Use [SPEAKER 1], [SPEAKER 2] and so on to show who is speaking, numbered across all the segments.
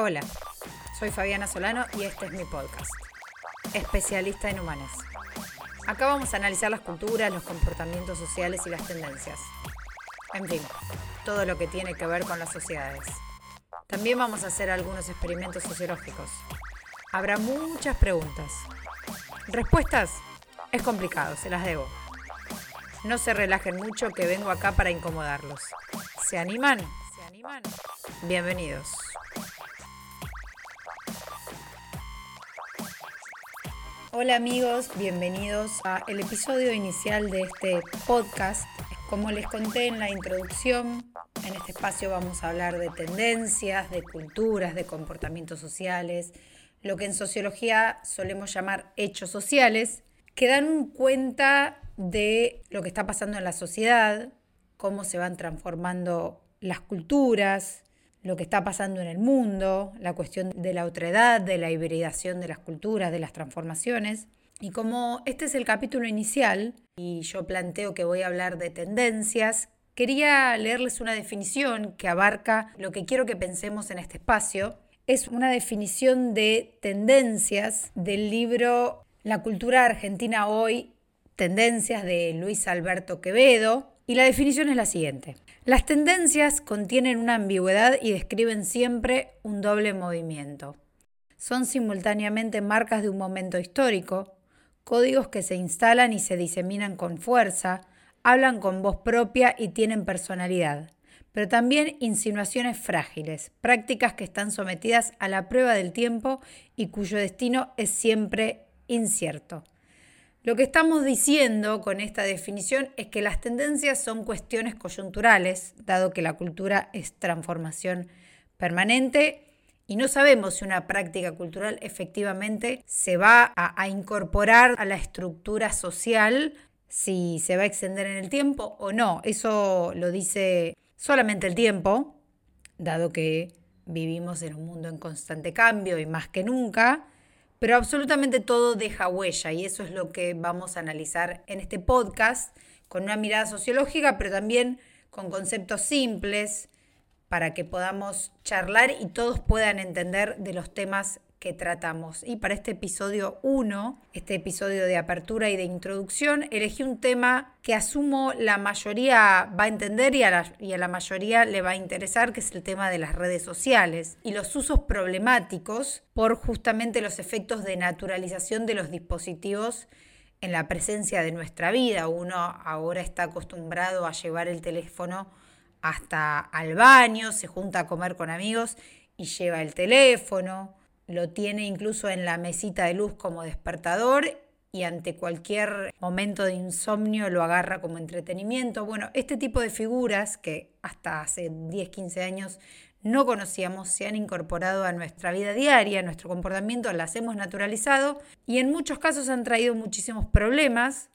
[SPEAKER 1] Hola, soy Fabiana Solano y este es mi podcast, especialista en humanas. Acá vamos a analizar las culturas, los comportamientos sociales y las tendencias. En fin, todo lo que tiene que ver con las sociedades. También vamos a hacer algunos experimentos sociológicos. Habrá muchas preguntas. Respuestas es complicado, se las debo. No se relajen mucho que vengo acá para incomodarlos. ¿Se animan? ¿Se animan? Bienvenidos. Hola amigos, bienvenidos a el episodio inicial de este podcast. Como les conté en la introducción, en este espacio vamos a hablar de tendencias, de culturas, de comportamientos sociales, lo que en sociología solemos llamar hechos sociales, que dan cuenta de lo que está pasando en la sociedad, cómo se van transformando las culturas, lo que está pasando en el mundo, la cuestión de la otredad, de la hibridación de las culturas, de las transformaciones. Y como este es el capítulo inicial y yo planteo que voy a hablar de tendencias, quería leerles una definición que abarca lo que quiero que pensemos en este espacio. Es una definición de tendencias del libro La cultura argentina hoy, tendencias de Luis Alberto Quevedo. Y la definición es la siguiente. Las tendencias contienen una ambigüedad y describen siempre un doble movimiento. Son simultáneamente marcas de un momento histórico, códigos que se instalan y se diseminan con fuerza, hablan con voz propia y tienen personalidad, pero también insinuaciones frágiles, prácticas que están sometidas a la prueba del tiempo y cuyo destino es siempre incierto. Lo que estamos diciendo con esta definición es que las tendencias son cuestiones coyunturales, dado que la cultura es transformación permanente y no sabemos si una práctica cultural efectivamente se va a, incorporar a la estructura social, si se va a extender en el tiempo o no. Eso lo dice solamente el tiempo, dado que vivimos en un mundo en constante cambio y más que nunca. Pero absolutamente todo deja huella y eso es lo que vamos a analizar en este podcast con una mirada sociológica, pero también con conceptos simples para que podamos charlar y todos puedan entender de los temas que tratamos. Y para este episodio 1, este episodio de apertura y de introducción, elegí un tema que asumo la mayoría va a entender y a, la, y a la mayoría le va a interesar, que es el tema de las redes sociales y los usos problemáticos por justamente los efectos de naturalización de los dispositivos en la presencia de nuestra vida. Uno ahora está acostumbrado a llevar el teléfono hasta al baño, se junta a comer con amigos y lleva el teléfono lo tiene incluso en la mesita de luz como despertador y ante cualquier momento de insomnio lo agarra como entretenimiento. Bueno, este tipo de figuras que hasta hace 10, 15 años no conocíamos se han incorporado a nuestra vida diaria, a nuestro comportamiento, las hemos naturalizado y en muchos casos han traído muchísimos problemas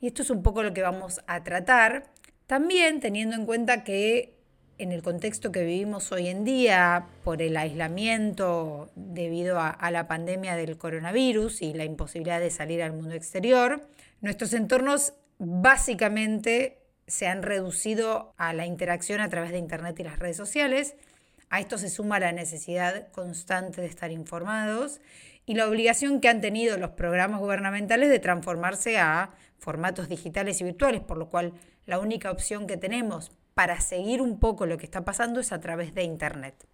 [SPEAKER 1] y esto es un poco lo que vamos a tratar. También teniendo en cuenta que en el contexto que vivimos hoy en día, por el aislamiento debido a, la pandemia del coronavirus y la imposibilidad de salir al mundo exterior, nuestros entornos básicamente se han reducido a la interacción a través de Internet y las redes sociales. A esto se suma la necesidad constante de estar informados y la obligación que han tenido los programas gubernamentales de transformarse a formatos digitales y virtuales, por lo cual la única opción que tenemos para seguir un poco lo que está pasando es a través de Internet.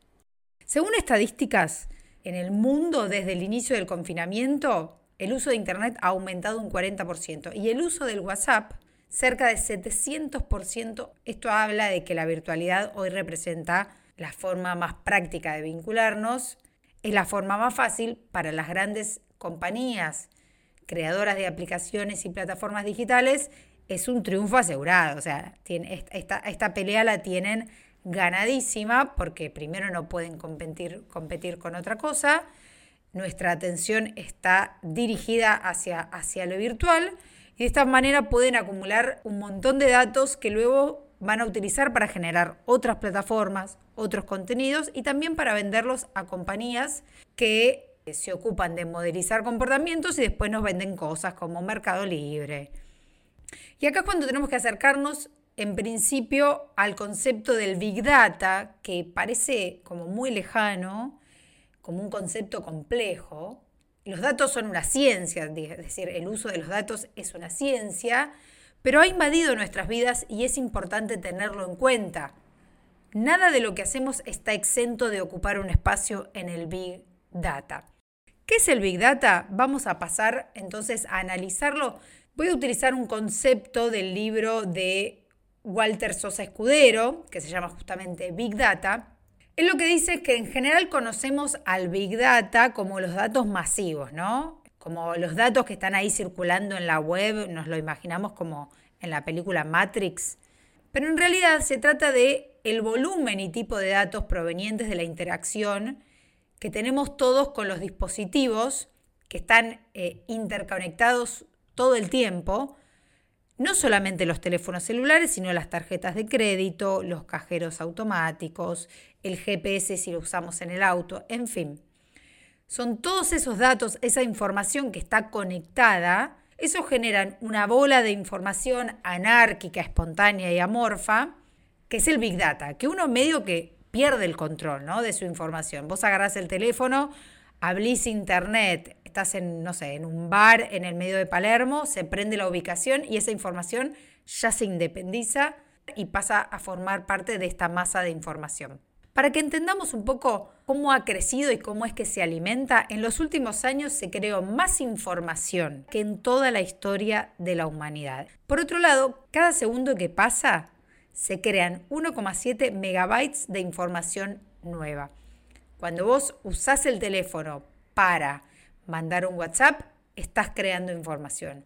[SPEAKER 1] Según estadísticas, en el mundo desde el inicio del confinamiento, el uso de Internet ha aumentado un 40% y el uso del WhatsApp cerca de 700%. Esto habla de que la virtualidad hoy representa la forma más práctica de vincularnos, es la forma más fácil para las grandes compañías creadoras de aplicaciones y plataformas digitales es un triunfo asegurado. O sea, esta, esta pelea la tienen ganadísima porque primero no pueden competir, competir con otra cosa. Nuestra atención está dirigida hacia, hacia lo virtual y de esta manera pueden acumular un montón de datos que luego van a utilizar para generar otras plataformas, otros contenidos y también para venderlos a compañías que se ocupan de modelizar comportamientos y después nos venden cosas como Mercado Libre, y acá es cuando tenemos que acercarnos en principio al concepto del Big Data, que parece como muy lejano, como un concepto complejo. Los datos son una ciencia, es decir, el uso de los datos es una ciencia, pero ha invadido nuestras vidas y es importante tenerlo en cuenta. Nada de lo que hacemos está exento de ocupar un espacio en el Big Data. ¿Qué es el Big Data? Vamos a pasar entonces a analizarlo. Voy a utilizar un concepto del libro de Walter Sosa Escudero, que se llama justamente Big Data. Él lo que dice es que en general conocemos al Big Data como los datos masivos, ¿no? Como los datos que están ahí circulando en la web, nos lo imaginamos como en la película Matrix. Pero en realidad se trata de el volumen y tipo de datos provenientes de la interacción que tenemos todos con los dispositivos que están eh, interconectados todo el tiempo, no solamente los teléfonos celulares, sino las tarjetas de crédito, los cajeros automáticos, el GPS si lo usamos en el auto, en fin. Son todos esos datos, esa información que está conectada, eso generan una bola de información anárquica, espontánea y amorfa, que es el Big Data, que uno medio que pierde el control ¿no? de su información. Vos agarrás el teléfono, abrís internet, estás en, no sé, en un bar en el medio de Palermo, se prende la ubicación y esa información ya se independiza y pasa a formar parte de esta masa de información. Para que entendamos un poco cómo ha crecido y cómo es que se alimenta, en los últimos años se creó más información que en toda la historia de la humanidad. Por otro lado, cada segundo que pasa se crean 1,7 megabytes de información nueva. Cuando vos usás el teléfono para mandar un WhatsApp, estás creando información.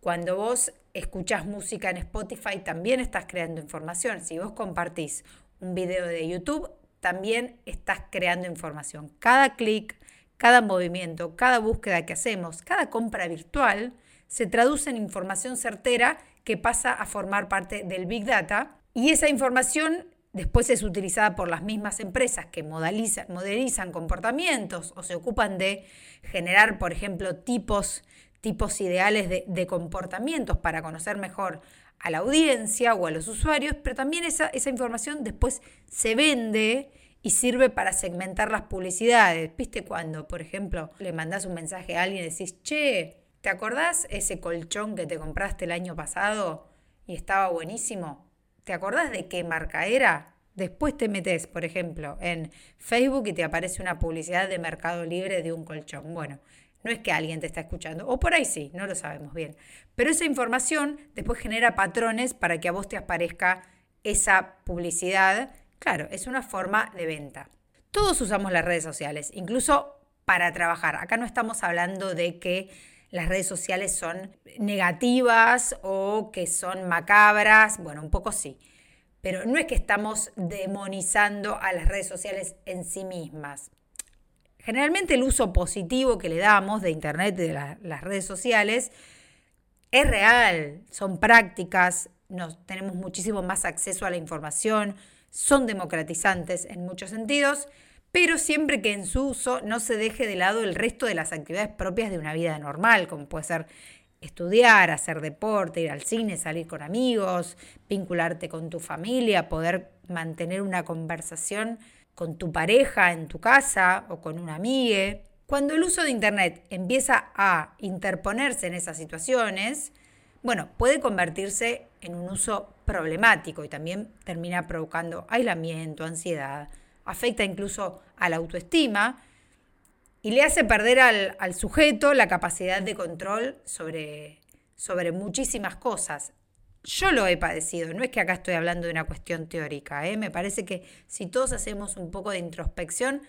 [SPEAKER 1] Cuando vos escuchás música en Spotify, también estás creando información. Si vos compartís un video de YouTube, también estás creando información. Cada clic, cada movimiento, cada búsqueda que hacemos, cada compra virtual, se traduce en información certera que pasa a formar parte del Big Data y esa información después es utilizada por las mismas empresas que modelizan, comportamientos o se ocupan de generar, por ejemplo, tipos, tipos ideales de, de, comportamientos para conocer mejor a la audiencia o a los usuarios, pero también esa, esa información después se vende y sirve para segmentar las publicidades. ¿Viste cuando, por ejemplo, le mandás un mensaje a alguien y decís, che, ¿te acordás ese colchón que te compraste el año pasado y estaba buenísimo? ¿Te acordás de qué marca era? Después te metes, por ejemplo, en Facebook y te aparece una publicidad de Mercado Libre de un colchón. Bueno, no es que alguien te está escuchando, o por ahí sí, no lo sabemos bien. Pero esa información después genera patrones para que a vos te aparezca esa publicidad. Claro, es una forma de venta. Todos usamos las redes sociales, incluso para trabajar. Acá no estamos hablando de que las redes sociales son negativas o que son macabras, bueno, un poco sí, pero no es que estamos demonizando a las redes sociales en sí mismas. Generalmente el uso positivo que le damos de Internet y de las redes sociales es real, son prácticas, nos, tenemos muchísimo más acceso a la información, son democratizantes en muchos sentidos, pero siempre que en su uso no se deje de lado el resto de las actividades propias de una vida normal, como puede ser estudiar, hacer deporte, ir al cine, salir con amigos, vincularte con tu familia, poder mantener una conversación con tu pareja en tu casa o con una amiga. Cuando el uso de Internet empieza a interponerse en esas situaciones, bueno, puede convertirse en un uso problemático y también termina provocando aislamiento, ansiedad, afecta incluso a la autoestima y le hace perder al, sujeto la capacidad de control sobre, sobre muchísimas cosas. Yo lo he padecido, no es que acá estoy hablando de una cuestión teórica, ¿eh? me parece que si todos hacemos un poco de introspección,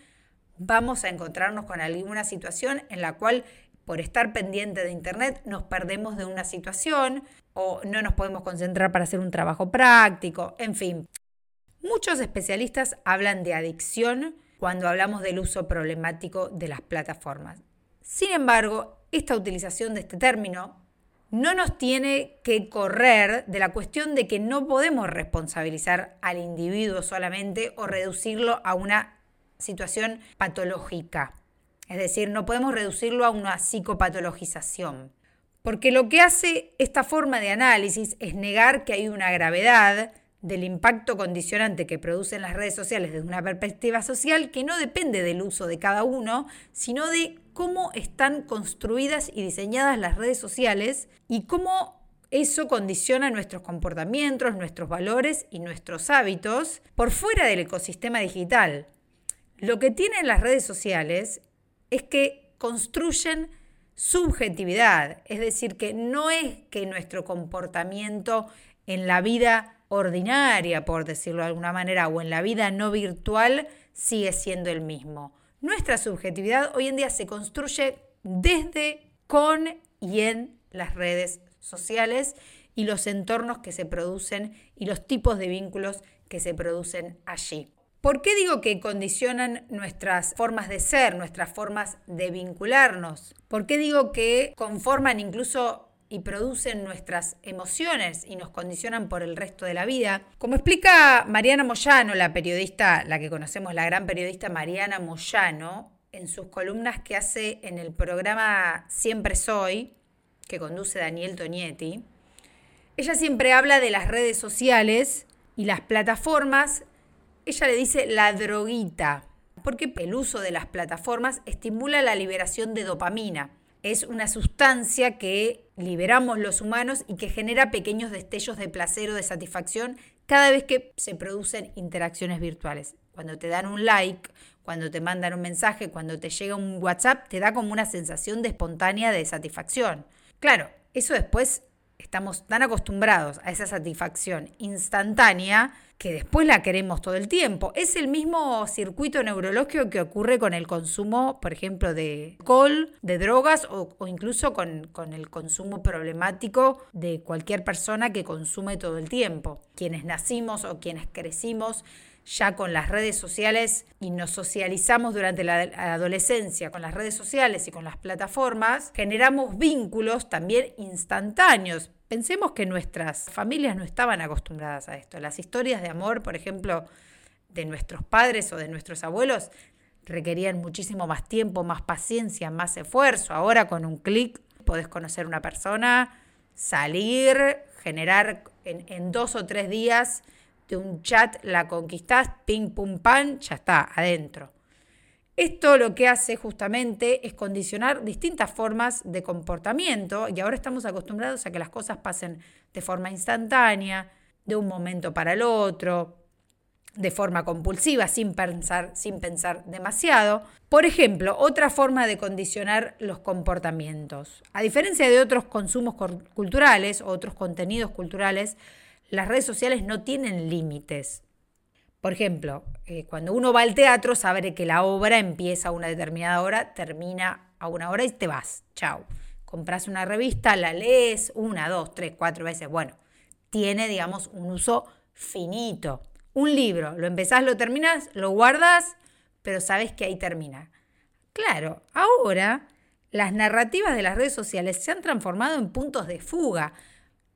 [SPEAKER 1] vamos a encontrarnos con alguna situación en la cual por estar pendiente de Internet nos perdemos de una situación o no nos podemos concentrar para hacer un trabajo práctico, en fin. Muchos especialistas hablan de adicción cuando hablamos del uso problemático de las plataformas. Sin embargo, esta utilización de este término no nos tiene que correr de la cuestión de que no podemos responsabilizar al individuo solamente o reducirlo a una situación patológica. Es decir, no podemos reducirlo a una psicopatologización. Porque lo que hace esta forma de análisis es negar que hay una gravedad del impacto condicionante que producen las redes sociales desde una perspectiva social que no depende del uso de cada uno, sino de cómo están construidas y diseñadas las redes sociales y cómo eso condiciona nuestros comportamientos, nuestros valores y nuestros hábitos por fuera del ecosistema digital. Lo que tienen las redes sociales es que construyen subjetividad, es decir, que no es que nuestro comportamiento en la vida ordinaria, por decirlo de alguna manera, o en la vida no virtual, sigue siendo el mismo. Nuestra subjetividad hoy en día se construye desde, con y en las redes sociales y los entornos que se producen y los tipos de vínculos que se producen allí. ¿Por qué digo que condicionan nuestras formas de ser, nuestras formas de vincularnos? ¿Por qué digo que conforman incluso y producen nuestras emociones y nos condicionan por el resto de la vida. Como explica Mariana Moyano, la periodista, la que conocemos, la gran periodista Mariana Moyano, en sus columnas que hace en el programa Siempre Soy, que conduce Daniel Tonietti, ella siempre habla de las redes sociales y las plataformas, ella le dice la droguita, porque el uso de las plataformas estimula la liberación de dopamina es una sustancia que liberamos los humanos y que genera pequeños destellos de placer o de satisfacción cada vez que se producen interacciones virtuales. Cuando te dan un like, cuando te mandan un mensaje, cuando te llega un WhatsApp, te da como una sensación de espontánea de satisfacción. Claro, eso después estamos tan acostumbrados a esa satisfacción instantánea que después la queremos todo el tiempo. Es el mismo circuito neurológico que ocurre con el consumo, por ejemplo, de alcohol, de drogas o, incluso con, con el consumo problemático de cualquier persona que consume todo el tiempo. Quienes nacimos o quienes crecimos ya con las redes sociales y nos socializamos durante la adolescencia con las redes sociales y con las plataformas, generamos vínculos también instantáneos. Pensemos que nuestras familias no estaban acostumbradas a esto. Las historias de amor, por ejemplo, de nuestros padres o de nuestros abuelos, requerían muchísimo más tiempo, más paciencia, más esfuerzo. Ahora con un clic podés conocer una persona, salir, generar en, en dos o tres días un chat la conquistás, ping, pum, pan, ya está, adentro. Esto lo que hace justamente es condicionar distintas formas de comportamiento y ahora estamos acostumbrados a que las cosas pasen de forma instantánea, de un momento para el otro, de forma compulsiva, sin pensar, sin pensar demasiado. Por ejemplo, otra forma de condicionar los comportamientos. A diferencia de otros consumos culturales o otros contenidos culturales, las redes sociales no tienen límites. Por ejemplo, eh, cuando uno va al teatro, sabe que la obra empieza a una determinada hora, termina a una hora y te vas. Chao. Compras una revista, la lees una, dos, tres, cuatro veces. Bueno, tiene, digamos, un uso finito. Un libro, lo empezás, lo terminas, lo guardas, pero sabes que ahí termina. Claro, ahora las narrativas de las redes sociales se han transformado en puntos de fuga.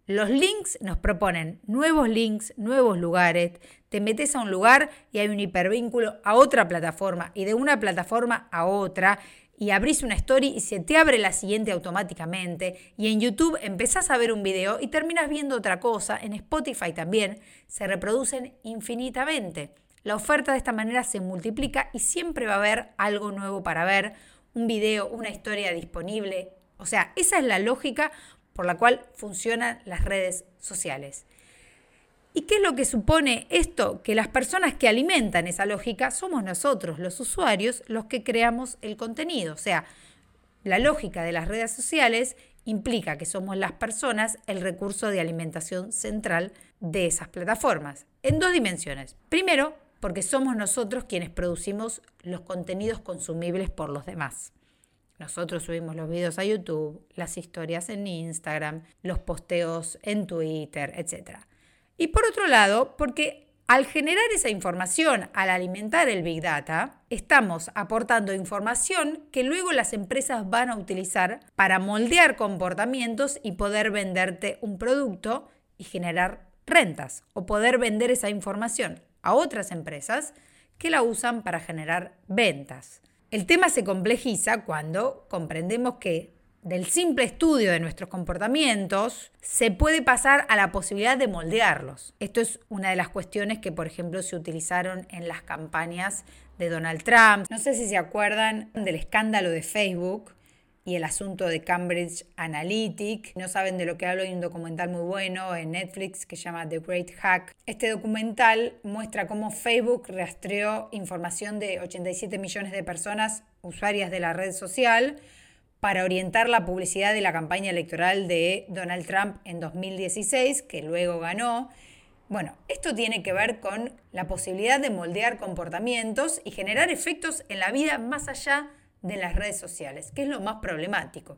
[SPEAKER 1] Los links nos proponen nuevos links, nuevos lugares. Te metes a un lugar y hay un hipervínculo a otra plataforma y de una plataforma a otra y abrís una story y se te abre la siguiente automáticamente. Y en YouTube empezás a ver un video y terminas viendo otra cosa. En Spotify también se reproducen infinitamente. La oferta de esta manera se multiplica y siempre va a haber algo nuevo para ver, un video, una historia disponible. O sea, esa es la lógica por la cual funcionan las redes sociales. ¿Y qué es lo que supone esto? Que las personas que alimentan esa lógica somos nosotros, los usuarios, los que creamos el contenido. O sea, la lógica de las redes sociales implica que somos las personas el recurso de alimentación central de esas plataformas, en dos dimensiones. Primero, porque somos nosotros quienes producimos los contenidos consumibles por los demás. Nosotros subimos los videos a YouTube, las historias en Instagram, los posteos en Twitter, etc. Y por otro lado, porque al generar esa información, al alimentar el Big Data, estamos aportando información que luego las empresas van a utilizar para moldear comportamientos y poder venderte un producto y generar rentas o poder vender esa información a otras empresas que la usan para generar ventas. El tema se complejiza cuando comprendemos que del simple estudio de nuestros comportamientos, se puede pasar a la posibilidad de moldearlos. Esto es una de las cuestiones que, por ejemplo, se utilizaron en las campañas de Donald Trump. No sé si se acuerdan del escándalo de Facebook y el asunto de Cambridge Analytic. No saben de lo que hablo, hay un documental muy bueno en Netflix que se llama The Great Hack. Este documental muestra cómo Facebook rastreó información de 87 millones de personas usuarias de la red social para orientar la publicidad de la campaña electoral de Donald Trump en 2016, que luego ganó. Bueno, esto tiene que ver con la posibilidad de moldear comportamientos y generar efectos en la vida más allá de las redes sociales, que es lo más problemático.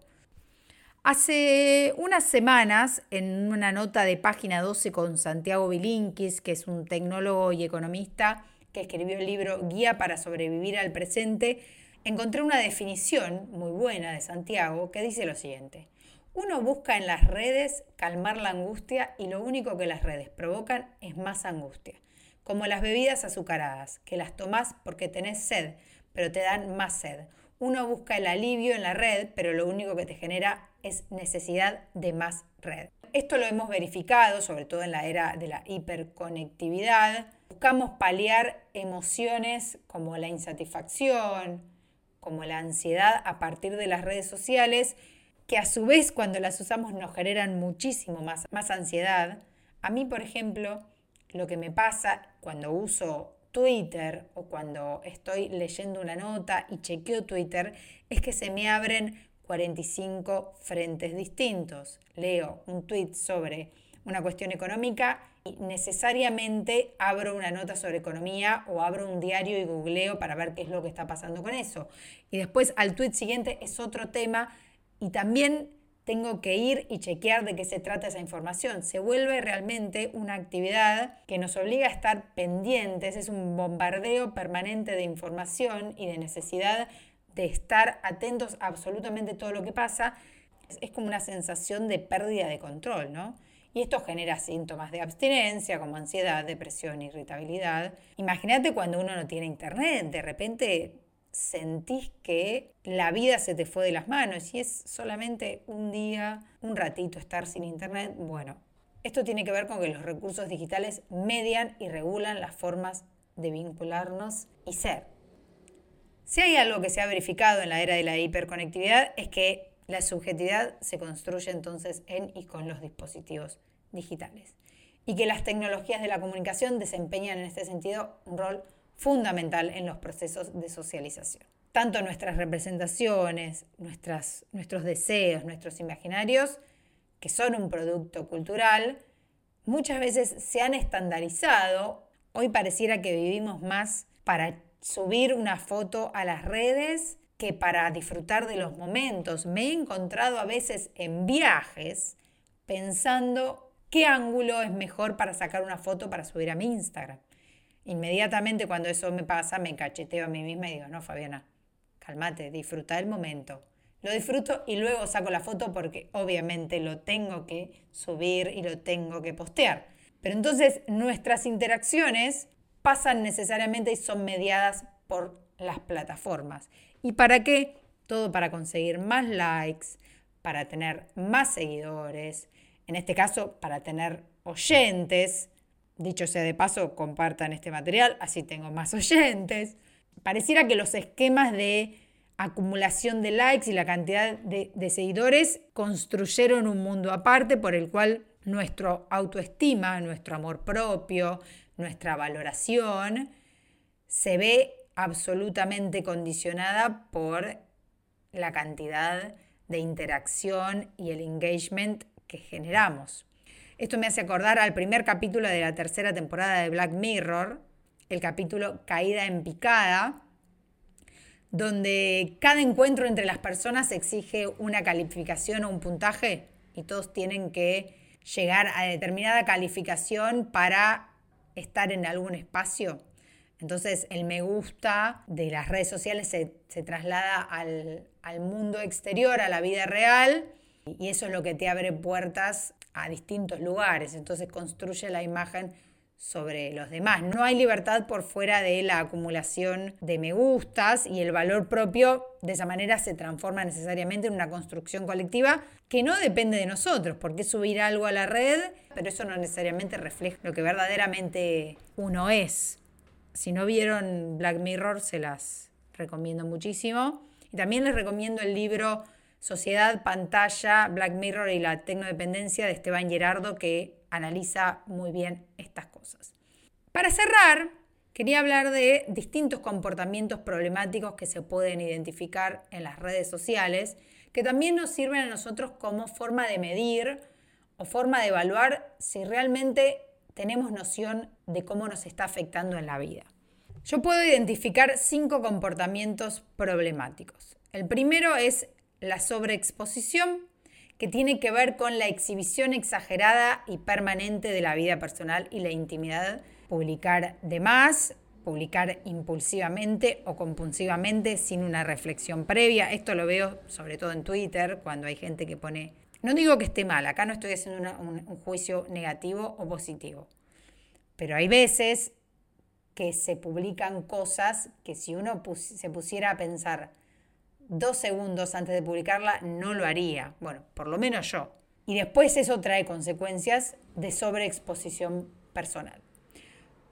[SPEAKER 1] Hace unas semanas, en una nota de página 12 con Santiago Bilinkis, que es un tecnólogo y economista que escribió el libro Guía para sobrevivir al presente, encontré una definición muy buena de Santiago que dice lo siguiente. Uno busca en las redes calmar la angustia y lo único que las redes provocan es más angustia. Como las bebidas azucaradas, que las tomás porque tenés sed, pero te dan más sed. Uno busca el alivio en la red, pero lo único que te genera es necesidad de más red. Esto lo hemos verificado, sobre todo en la era de la hiperconectividad. Buscamos paliar emociones como la insatisfacción, como la ansiedad a partir de las redes sociales, que a su vez cuando las usamos nos generan muchísimo más, más ansiedad. A mí, por ejemplo, lo que me pasa cuando uso Twitter o cuando estoy leyendo una nota y chequeo Twitter es que se me abren 45 frentes distintos. Leo un tweet sobre una cuestión económica y necesariamente abro una nota sobre economía o abro un diario y googleo para ver qué es lo que está pasando con eso. Y después al tweet siguiente es otro tema y también tengo que ir y chequear de qué se trata esa información. Se vuelve realmente una actividad que nos obliga a estar pendientes, es un bombardeo permanente de información y de necesidad de estar atentos a absolutamente todo lo que pasa. Es como una sensación de pérdida de control, ¿no? Y esto genera síntomas de abstinencia como ansiedad, depresión, irritabilidad. Imagínate cuando uno no tiene internet, de repente sentís que la vida se te fue de las manos y es solamente un día, un ratito estar sin internet. Bueno, esto tiene que ver con que los recursos digitales median y regulan las formas de vincularnos y ser. Si hay algo que se ha verificado en la era de la hiperconectividad es que la subjetividad se construye entonces en y con los dispositivos digitales y que las tecnologías de la comunicación desempeñan en este sentido un rol fundamental en los procesos de socialización. Tanto nuestras representaciones, nuestros deseos, nuestros imaginarios, que son un producto cultural, muchas veces se han estandarizado. Hoy pareciera que vivimos más para subir una foto a las redes que para disfrutar de los momentos. Me he encontrado a veces en viajes pensando ¿Qué ángulo es mejor para sacar una foto para subir a mi Instagram? Inmediatamente cuando eso me pasa, me cacheteo a mí misma y digo, no, Fabiana, cálmate, disfruta el momento. Lo disfruto y luego saco la foto porque obviamente lo tengo que subir y lo tengo que postear. Pero entonces nuestras interacciones pasan necesariamente y son mediadas por las plataformas. ¿Y para qué? Todo para conseguir más likes, para tener más seguidores, en este caso para tener oyentes. Dicho sea de paso, compartan este material, así tengo más oyentes. Pareciera que los esquemas de acumulación de likes y la cantidad de, seguidores construyeron un mundo aparte por el cual nuestro autoestima, nuestro amor propio, nuestra valoración se ve absolutamente condicionada por la cantidad de interacción y el engagement que generamos. Esto me hace acordar al primer capítulo de la tercera temporada de Black Mirror, el capítulo Caída en picada, donde cada encuentro entre las personas exige una calificación o un puntaje y todos tienen que llegar a determinada calificación para estar en algún espacio. Entonces el me gusta de las redes sociales se, traslada al, al mundo exterior, a la vida real, y eso es lo que te abre puertas a distintos lugares. Entonces construye la imagen sobre los demás. No hay libertad por fuera de la acumulación de me gustas y el valor propio de esa manera se transforma necesariamente en una construcción colectiva que no depende de nosotros, porque subir algo a la red, pero eso no necesariamente refleja lo que verdaderamente uno es. Si no vieron Black Mirror, se las recomiendo muchísimo. Y también les recomiendo el libro Sociedad, Pantalla, Black Mirror y la Tecnodependencia de Esteban Gerardo, que analiza muy bien estas cosas. Para cerrar, quería hablar de distintos comportamientos problemáticos que se pueden identificar en las redes sociales, que también nos sirven a nosotros como forma de medir o forma de evaluar si realmente tenemos noción de cómo nos está afectando en la vida. Yo puedo identificar cinco comportamientos problemáticos. El primero es la sobreexposición, que tiene que ver con la exhibición exagerada y permanente de la vida personal y la intimidad. Publicar de más, publicar impulsivamente o compulsivamente sin una reflexión previa. Esto lo veo sobre todo en Twitter, cuando hay gente que pone... No digo que esté mal, acá no estoy haciendo un, juicio negativo o positivo, pero hay veces que se publican cosas que si uno se pusiera a pensar dos segundos antes de publicarla, no lo haría. Bueno, por lo menos yo. Y después eso trae consecuencias de sobreexposición personal.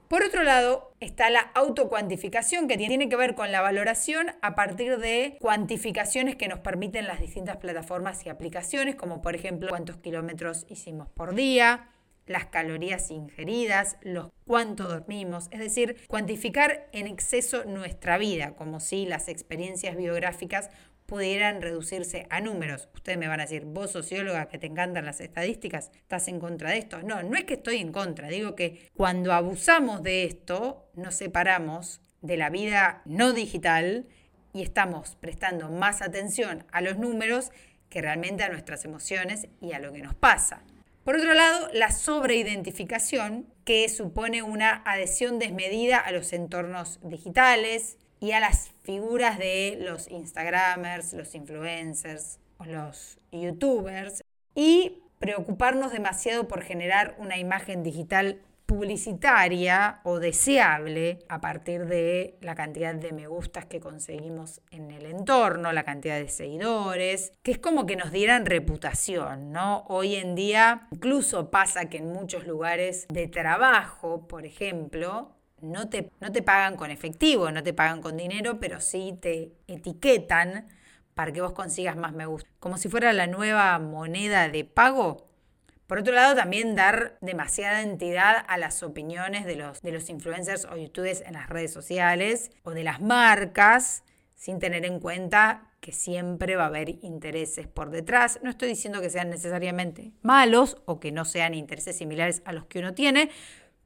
[SPEAKER 1] Por otro lado, está la autocuantificación, que tiene que ver con la valoración a partir de cuantificaciones que nos permiten las distintas plataformas y aplicaciones, como por ejemplo cuántos kilómetros hicimos por día, las calorías ingeridas, los cuánto dormimos, es decir, cuantificar en exceso nuestra vida, como si las experiencias biográficas pudieran reducirse a números. Ustedes me van a decir, vos socióloga que te encantan las estadísticas, ¿estás en contra de esto? No, no es que estoy en contra, digo que cuando abusamos de esto, nos separamos de la vida no digital y estamos prestando más atención a los números que realmente a nuestras emociones y a lo que nos pasa. Por otro lado, la sobreidentificación, que supone una adhesión desmedida a los entornos digitales y a las figuras de los Instagramers, los influencers o los YouTubers, y preocuparnos demasiado por generar una imagen digital publicitaria o deseable a partir de la cantidad de me gustas que conseguimos en el entorno, la cantidad de seguidores, que es como que nos dieran reputación, ¿no? Hoy en día incluso pasa que en muchos lugares de trabajo, por ejemplo, no te, no te pagan con efectivo, no te pagan con dinero, pero sí te etiquetan para que vos consigas más me gusta. Como si fuera la nueva moneda de pago por otro lado, también dar demasiada entidad a las opiniones de los, de los influencers o youtubers en las redes sociales o de las marcas, sin tener en cuenta que siempre va a haber intereses por detrás. No estoy diciendo que sean necesariamente malos o que no sean intereses similares a los que uno tiene,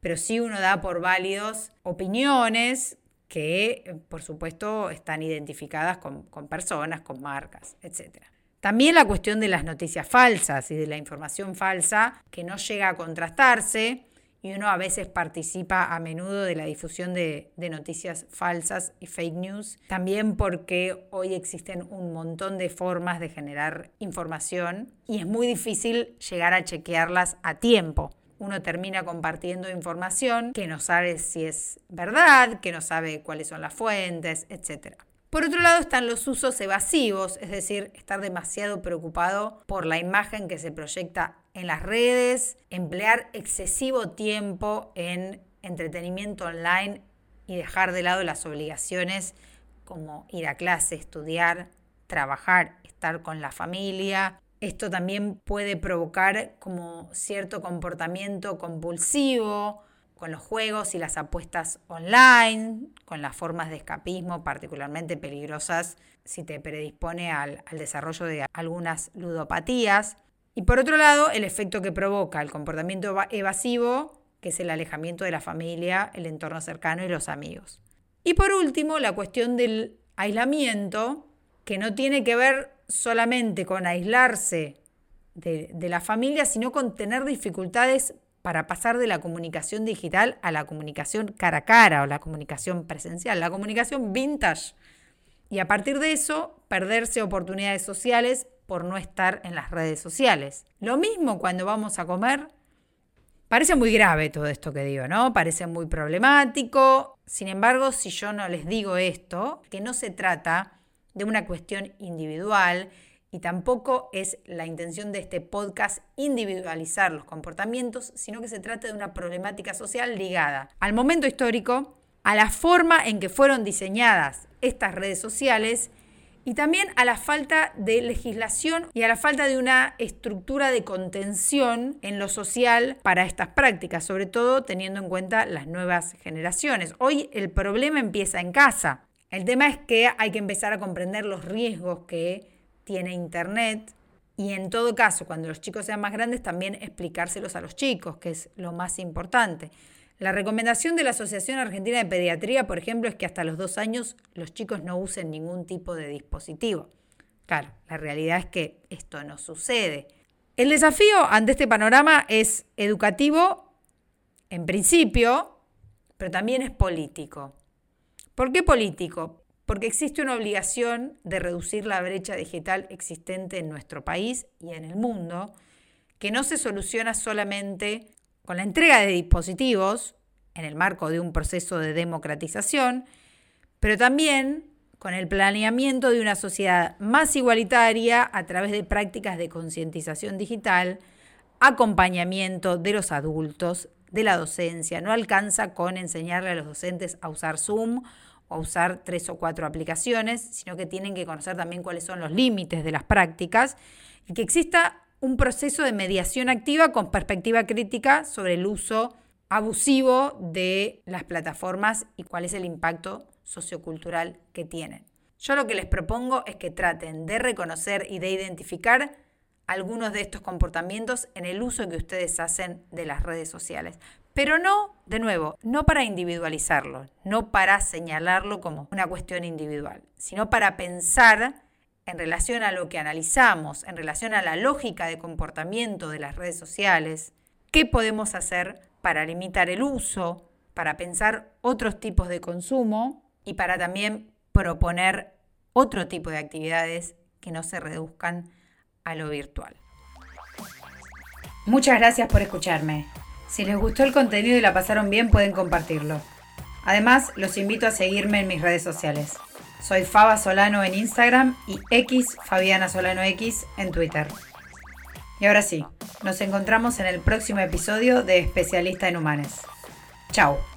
[SPEAKER 1] pero sí uno da por válidos opiniones que, por supuesto, están identificadas con, con personas, con marcas, etcétera. También la cuestión de las noticias falsas y de la información falsa que no llega a contrastarse y uno a veces participa a menudo de la difusión de, noticias falsas y fake news, también porque hoy existen un montón de formas de generar información y es muy difícil llegar a chequearlas a tiempo. Uno termina compartiendo información que no sabe si es verdad, que no sabe cuáles son las fuentes, etc. Por otro lado están los usos evasivos, es decir, estar demasiado preocupado por la imagen que se proyecta en las redes, emplear excesivo tiempo en entretenimiento online y dejar de lado las obligaciones como ir a clase, estudiar, trabajar, estar con la familia. Esto también puede provocar como cierto comportamiento compulsivo, con los juegos y las apuestas online, con las formas de escapismo particularmente peligrosas si te predispone al, desarrollo de algunas ludopatías. Y por otro lado, el efecto que provoca el comportamiento evasivo, que es el alejamiento de la familia, el entorno cercano y los amigos. Y por último, la cuestión del aislamiento, que no tiene que ver solamente con aislarse de, de la familia, sino con tener dificultades para pasar de la comunicación digital a la comunicación cara a cara o la comunicación presencial, la comunicación vintage. Y a partir de eso, perderse oportunidades sociales por no estar en las redes sociales. Lo mismo cuando vamos a comer, Parece muy grave todo esto que digo, ¿no? Parece muy problemático. Sin embargo, si yo no les digo esto, que no se trata de una cuestión individual y tampoco es la intención de este podcast individualizar los comportamientos, sino que se trata de una problemática social ligada al momento histórico, a la forma en que fueron diseñadas estas redes sociales y también a la falta de legislación y a la falta de una estructura de contención en lo social para estas prácticas, sobre todo teniendo en cuenta las nuevas generaciones. Hoy el problema empieza en casa. El tema es que hay que empezar a comprender los riesgos que tiene Internet y en todo caso, cuando los chicos sean más grandes, también explicárselos a los chicos, que es lo más importante. La recomendación de la Asociación Argentina de Pediatría, por ejemplo, es que hasta los dos años los chicos no usen ningún tipo de dispositivo. Claro, la realidad es que esto no sucede. El desafío ante este panorama es educativo, en principio, pero también es político. ¿Por qué político? Porque existe una obligación de reducir la brecha digital existente en nuestro país y en el mundo, que no se soluciona solamente con la entrega de dispositivos en el marco de un proceso de democratización, pero también con el planeamiento de una sociedad más igualitaria a través de prácticas de concientización digital, acompañamiento de los adultos, de la docencia. No alcanza con enseñarle a los docentes a usar Zoom o usar tres o cuatro aplicaciones, sino que tienen que conocer también cuáles son los límites de las prácticas y que exista un proceso de mediación activa con perspectiva crítica sobre el uso abusivo de las plataformas y cuál es el impacto sociocultural que tienen. Yo lo que les propongo es que traten de reconocer y de identificar algunos de estos comportamientos en el uso que ustedes hacen de las redes sociales. Pero no, de nuevo, no para individualizarlo, no para señalarlo como una cuestión individual, sino para pensar en relación a lo que analizamos, en relación a la lógica de comportamiento de las redes sociales, qué podemos hacer para limitar el uso, para pensar otros tipos de consumo y para también proponer otro tipo de actividades que no se reduzcan a lo virtual. Muchas gracias por escucharme. Si les gustó el contenido y la pasaron bien, pueden compartirlo. Además, los invito a seguirme en mis redes sociales. Soy Faba Solano en Instagram y X Fabiana Solano X en Twitter. Y ahora sí, nos encontramos en el próximo episodio de Especialista en Humanes. Chao.